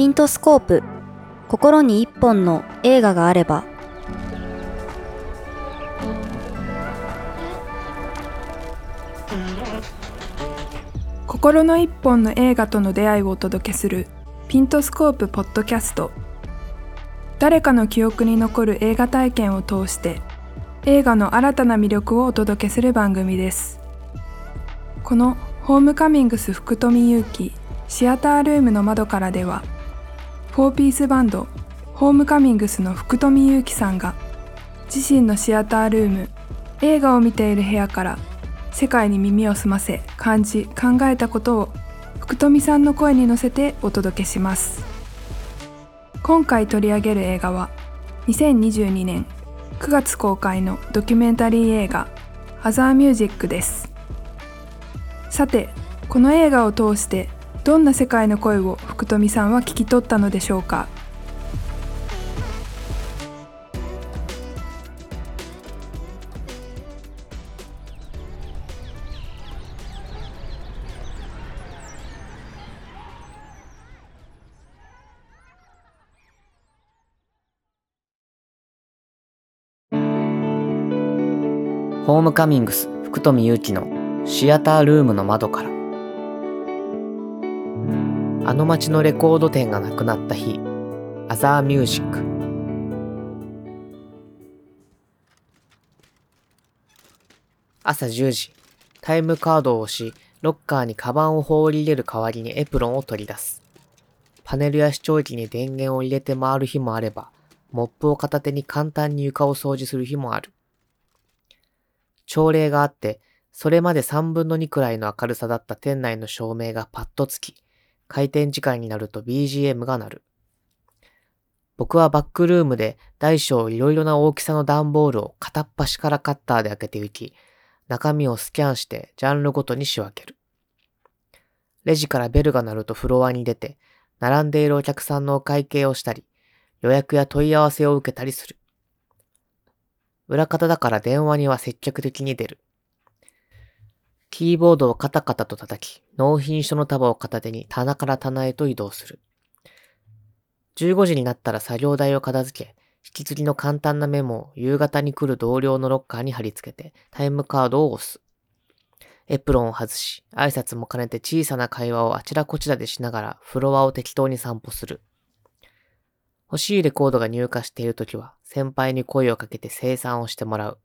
ピントスコープ。心に一本の映画があれば。心の一本の映画との出会いをお届けするピントスコープポッドキャスト。誰かの記憶に残る映画体験を通して映画の新たな魅力をお届けする番組です。このホームカミングス福富祐樹シアタールームの窓からでは4ピースバンドホームカミングスの福富祐樹さんが自身のシアタールーム映画を見ている部屋から世界に耳を澄ませ感じ考えたことを福富さんの声に乗せてお届けします。今回取り上げる映画は2022年9月公開のドキュメンタリー映画「アザーミュージック」です。さてこの映画を通してどんな世界の声を福富さんは聞き取ったのでしょうか？ホームカミングス福富祐樹のシアタールームの窓から。あの街のレコード店がなくなった日アザーミュージック朝10時タイムカードを押しロッカーにカバンを放り入れる代わりにエプロンを取り出す。パネルや視聴器に電源を入れて回る日もあればモップを片手に簡単に床を掃除する日もある。朝礼があって、それまで3分の2くらいの明るさだった店内の照明がパッとつき、開店時間になると BGM が鳴る。僕はバックルームで大小いろいろな大きさの段ボールを片っ端からカッターで開けていき、中身をスキャンしてジャンルごとに仕分ける。レジからベルが鳴るとフロアに出て、並んでいるお客さんのお会計をしたり、予約や問い合わせを受けたりする。裏方だから電話には積極的に出る。キーボードをカタカタと叩き、納品書の束を片手に棚から棚へと移動する。15時になったら作業台を片付け、引き継ぎの簡単なメモを夕方に来る同僚のロッカーに貼り付けてタイムカードを押す。エプロンを外し、挨拶も兼ねて小さな会話をあちらこちらでしながらフロアを適当に散歩する。欲しいレコードが入荷しているときは、先輩に声をかけて生産をしてもらう。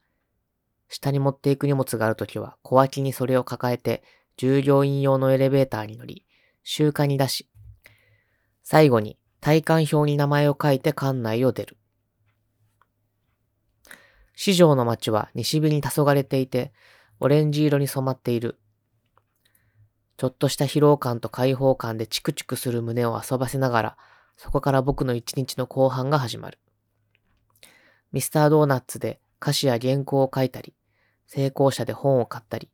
下に持っていく荷物があるときは、小脇にそれを抱えて、従業員用のエレベーターに乗り、集荷に出し、最後に体感表に名前を書いて館内を出る。市場の街は西日に黄昏れていて、オレンジ色に染まっている。ちょっとした疲労感と解放感でチクチクする胸を遊ばせながら、そこから僕の一日の後半が始まる。ミスタードーナツで歌詞や原稿を書いたり、成功者で本を買ったり、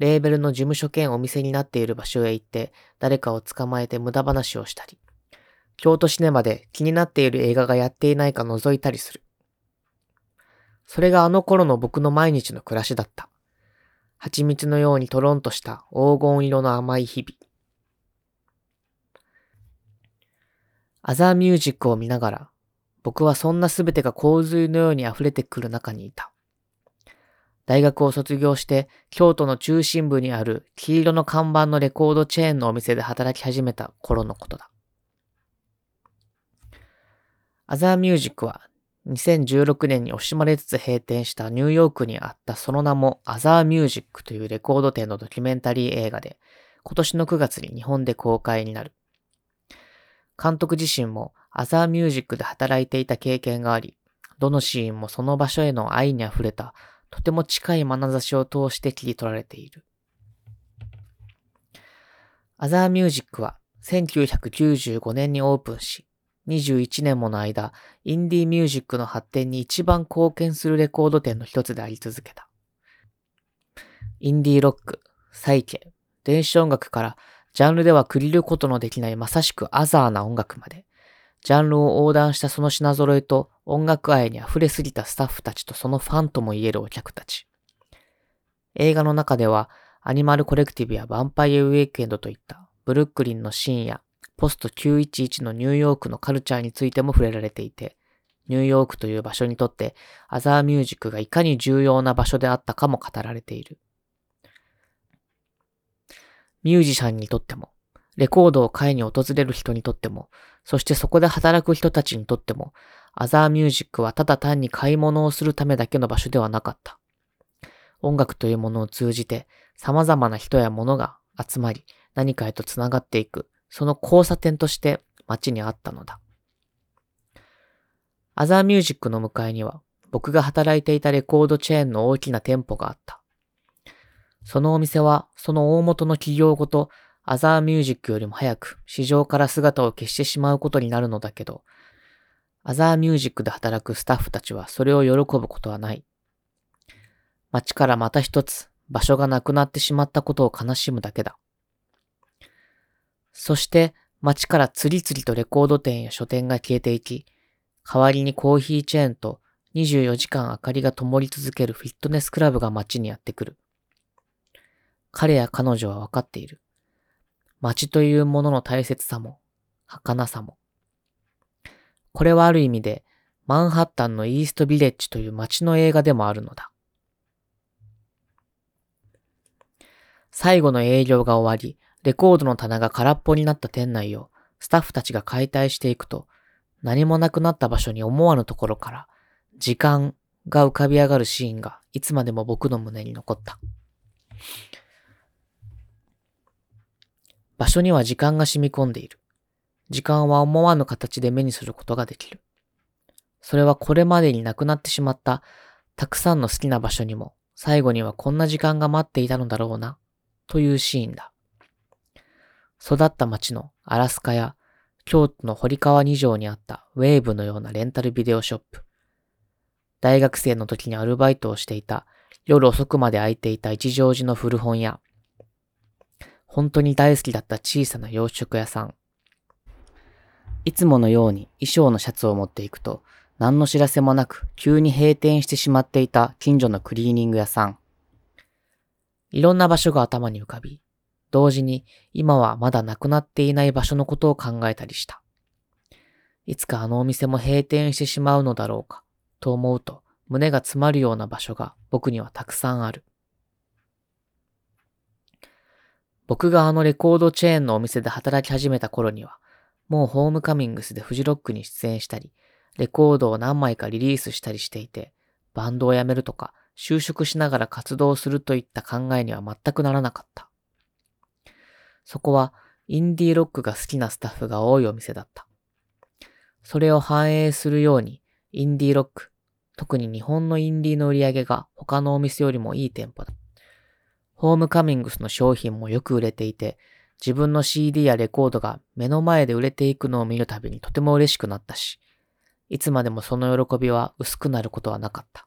レーベルの事務所兼お店になっている場所へ行って誰かを捕まえて無駄話をしたり、京都シネマで気になっている映画がやっていないか覗いたりする。それがあの頃の僕の毎日の暮らしだった。蜂蜜のようにトロンとした黄金色の甘い日々。アザーミュージックを見ながら、僕はそんな全てが洪水のように溢れてくる中にいた。大学を卒業して京都の中心部にある黄色の看板のレコードチェーンのお店で働き始めた頃のことだ。アザーミュージックは2016年に惜しまれつつ閉店したニューヨークにあったその名もアザーミュージックというレコード店のドキュメンタリー映画で今年の9月に日本で公開になる。監督自身もアザーミュージックで働いていた経験があり、どのシーンもその場所への愛に溢れた、とても近い眼差しを通して切り取られている。アザーミュージックは1995年にオープンし、21年もの間、インディーミュージックの発展に一番貢献するレコード店の一つであり続けた。インディーロック、サイケ、電子音楽からジャンルでは区切ることのできないまさしくアザーな音楽まで、ジャンルを横断したその品揃えと音楽愛に溢れすぎたスタッフたちとそのファンとも言えるお客たち。映画の中では、アニマルコレクティブやヴァンパイアウェイクエンドといったブルックリンの深夜、ポスト911のニューヨークのカルチャーについても触れられていて、ニューヨークという場所にとってアザーミュージックがいかに重要な場所であったかも語られている。ミュージシャンにとっても、レコードを買いに訪れる人にとっても、そしてそこで働く人たちにとっても、アザーミュージックはただ単に買い物をするためだけの場所ではなかった。音楽というものを通じて様々な人や物が集まり何かへと繋がっていく、その交差点として街にあったのだ。アザーミュージックの向かいには僕が働いていたレコードチェーンの大きな店舗があった。そのお店はその大元の企業ごとアザーミュージックよりも早く市場から姿を消してしまうことになるのだけど、アザーミュージックで働くスタッフたちはそれを喜ぶことはない。街からまた一つ場所がなくなってしまったことを悲しむだけだ。そして街から次々とレコード店や書店が消えていき、代わりにコーヒーチェーンと24時間明かりが灯り続けるフィットネスクラブが街にやってくる。彼や彼女は分かっている。街というものの大切さも、儚さも。これはある意味で、マンハッタンのイーストビレッジという街の映画でもあるのだ。最後の営業が終わり、レコードの棚が空っぽになった店内をスタッフたちが解体していくと、何もなくなった場所に思わぬところから、時間が浮かび上がるシーンがいつまでも僕の胸に残った。場所には時間が染み込んでいる。時間は思わぬ形で目にすることができる。それはこれまでになくなってしまったたくさんの好きな場所にも最後にはこんな時間が待っていたのだろうなというシーンだ。育った町のアラスカや京都の堀川二条にあったウェーブのようなレンタルビデオショップ。大学生の時にアルバイトをしていた夜遅くまで空いていた一乗寺の古本屋。本当に大好きだった小さな洋食屋さん。いつものように衣装のシャツを持っていくと、何の知らせもなく急に閉店してしまっていた近所のクリーニング屋さん。いろんな場所が頭に浮かび、同時に今はまだなくなっていない場所のことを考えたりした。いつかあのお店も閉店してしまうのだろうか、と思うと胸が詰まるような場所が僕にはたくさんある。僕があのレコードチェーンのお店で働き始めた頃には、もうホームカミングスでフジロックに出演したり、レコードを何枚かリリースしたりしていて、バンドを辞めるとか、就職しながら活動するといった考えには全くならなかった。そこはインディーロックが好きなスタッフが多いお店だった。それを反映するように、インディーロック、特に日本のインディーの売り上げが他のお店よりもいい店舗だ。ホームカミングスの商品もよく売れていて、自分の CD やレコードが目の前で売れていくのを見るたびにとても嬉しくなったし、いつまでもその喜びは薄くなることはなかった。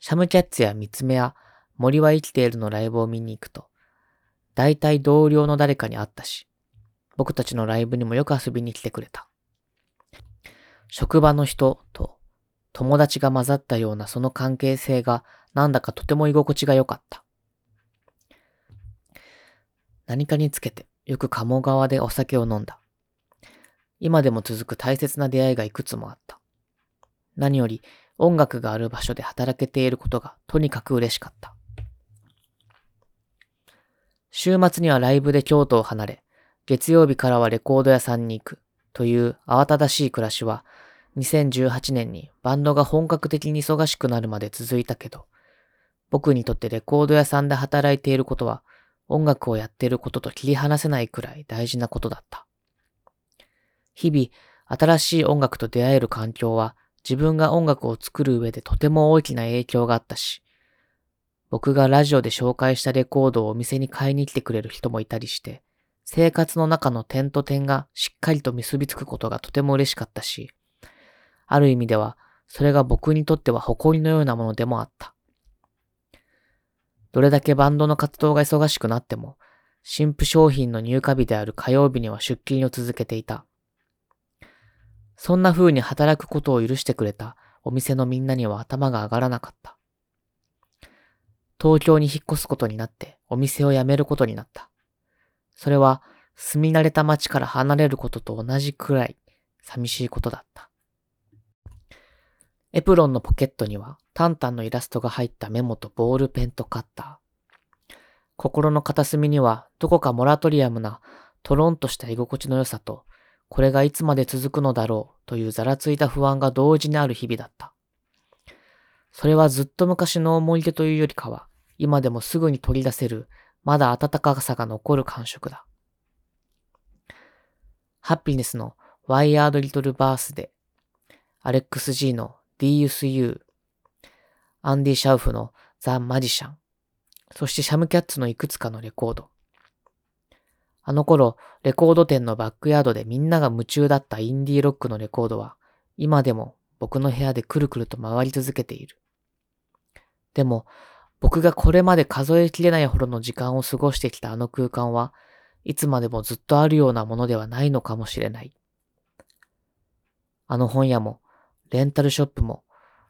シャムキャッツや三つ目や森は生きているのライブを見に行くと、大体同僚の誰かに会ったし、僕たちのライブにもよく遊びに来てくれた。職場の人と友達が混ざったようなその関係性がなんだかとても居心地が良かった。何かにつけてよく鴨川でお酒を飲んだ。今でも続く大切な出会いがいくつもあった。何より音楽がある場所で働けていることがとにかく嬉しかった。週末にはライブで京都を離れ、月曜日からはレコード屋さんに行くという慌ただしい暮らしは、2018年にバンドが本格的に忙しくなるまで続いたけど、僕にとってレコード屋さんで働いていることは、音楽をやっていることと切り離せないくらい大事なことだった。日々、新しい音楽と出会える環境は、自分が音楽を作る上でとても大きな影響があったし、僕がラジオで紹介したレコードをお店に買いに来てくれる人もいたりして、生活の中の点と点がしっかりと結びつくことがとても嬉しかったし、ある意味では、それが僕にとっては誇りのようなものでもあった。どれだけバンドの活動が忙しくなっても、新婦商品の入荷日である火曜日には出勤を続けていた。そんな風に働くことを許してくれたお店のみんなには頭が上がらなかった。東京に引っ越すことになってお店を辞めることになった。それは住み慣れた街から離れることと同じくらい寂しいことだった。エプロンのポケットにはタンタンのイラストが入ったメモとボールペンとカッター。心の片隅にはどこかモラトリアムなトロンとした居心地の良さと、これがいつまで続くのだろうというざらついた不安が同時にある日々だった。それはずっと昔の思い出というよりかは、今でもすぐに取り出せる、まだ温かさが残る感触だ。ハッピネスのワイヤード・リトル・バースで、アレックス・ジーの DSU、アンディ・シャウフのザ・マジシャン、そしてシャムキャッツのいくつかのレコード。あの頃、レコード店のバックヤードでみんなが夢中だったインディーロックのレコードは、今でも僕の部屋でくるくると回り続けている。でも、僕がこれまで数えきれないほどの時間を過ごしてきたあの空間は、いつまでもずっとあるようなものではないのかもしれない。あの本屋も、レンタルショップも、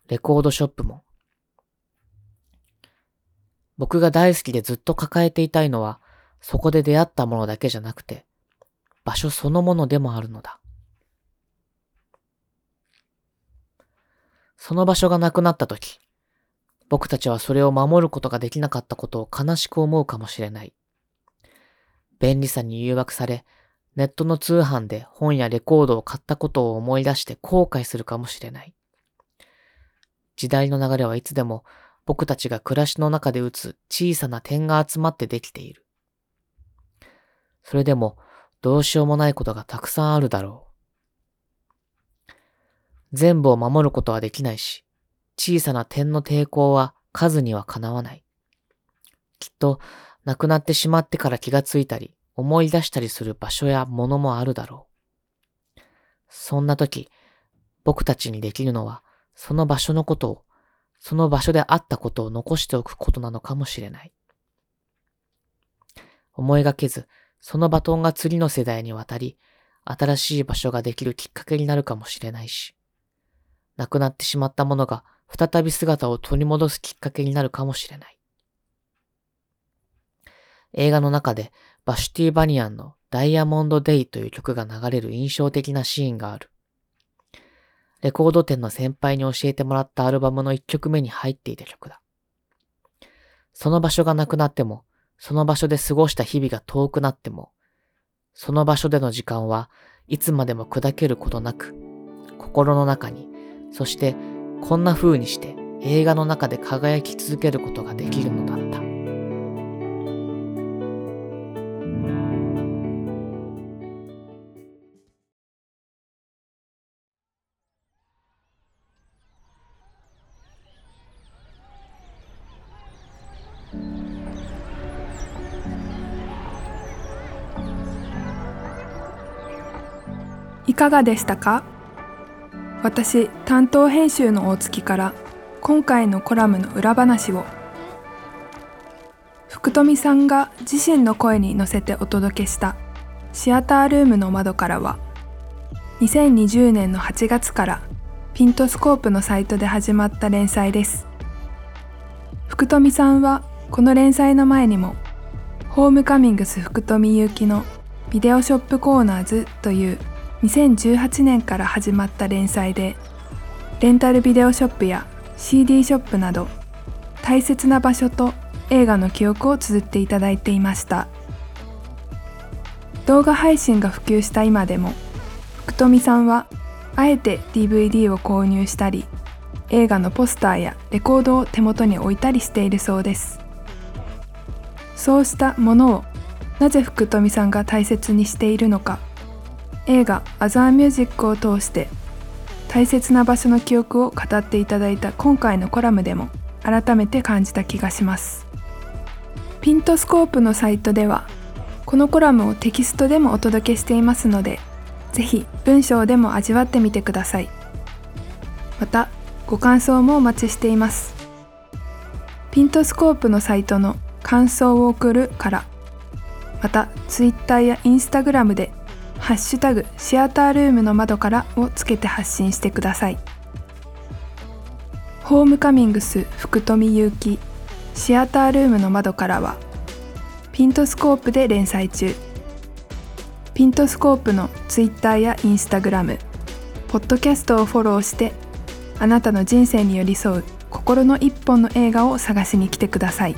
レコードショップも。僕が大好きでずっと抱えていたいのは、そこで出会ったものだけじゃなくて、場所そのものでもあるのだ。その場所がなくなった時、僕たちはそれを守ることができなかったことを悲しく思うかもしれない。便利さに誘惑され、ネットの通販で本やレコードを買ったことを思い出して後悔するかもしれない。時代の流れはいつでも僕たちが暮らしの中で打つ小さな点が集まってできている。それでもどうしようもないことがたくさんあるだろう。全部を守ることはできないし、小さな点の抵抗は数にはかなわない。きっと亡くなってしまってから気がついたり、思い出したりする場所やものもあるだろう。そんな時、僕たちにできるのは、その場所のことを、その場所であったことを残しておくことなのかもしれない。思いがけず、そのバトンが次の世代に渡り、新しい場所ができるきっかけになるかもしれないし、亡くなってしまったものが再び姿を取り戻すきっかけになるかもしれない。映画の中でバシュティ・バニアンのダイヤモンド・デイという曲が流れる印象的なシーンがある。レコード店の先輩に教えてもらったアルバムの一曲目に入っていた曲だ。その場所がなくなっても、その場所で過ごした日々が遠くなっても、その場所での時間はいつまでも砕けることなく、心の中に、そしてこんな風にして映画の中で輝き続けることができるのいかがでしたか？私担当編集の大月から今回のコラムの裏話を。福富さんが自身の声に乗せてお届けしたシアタールームの窓からは2020年の8月からピントスコープのサイトで始まった連載です。福富さんはこの連載の前にもホームカミングス福富ゆうきのビデオショップコーナーズという2018年から始まった連載でレンタルビデオショップや CD ショップなど大切な場所と映画の記憶を綴っていただいていました。動画配信が普及した今でも福富さんはあえて DVD を購入したり映画のポスターやレコードを手元に置いたりしているそうです。そうしたものをなぜ福富さんが大切にしているのか映画「アザーミュージック」を通して大切な場所の記憶を語っていただいた今回のコラムでも改めて感じた気がします。ピントスコープのサイトではこのコラムをテキストでもお届けしていますのでぜひ文章でも味わってみてください。またご感想もお待ちしています。ピントスコープのサイトの感想を送るからまた Twitter や Instagram でハッシュタグシアタールームの窓からをつけて発信してください。ホームカミングス福富祐樹シアタールームの窓からはピントスコープで連載中。ピントスコープの Twitter や Instagram ポッドキャストをフォローしてあなたの人生に寄り添う心の一本の映画を探しに来てください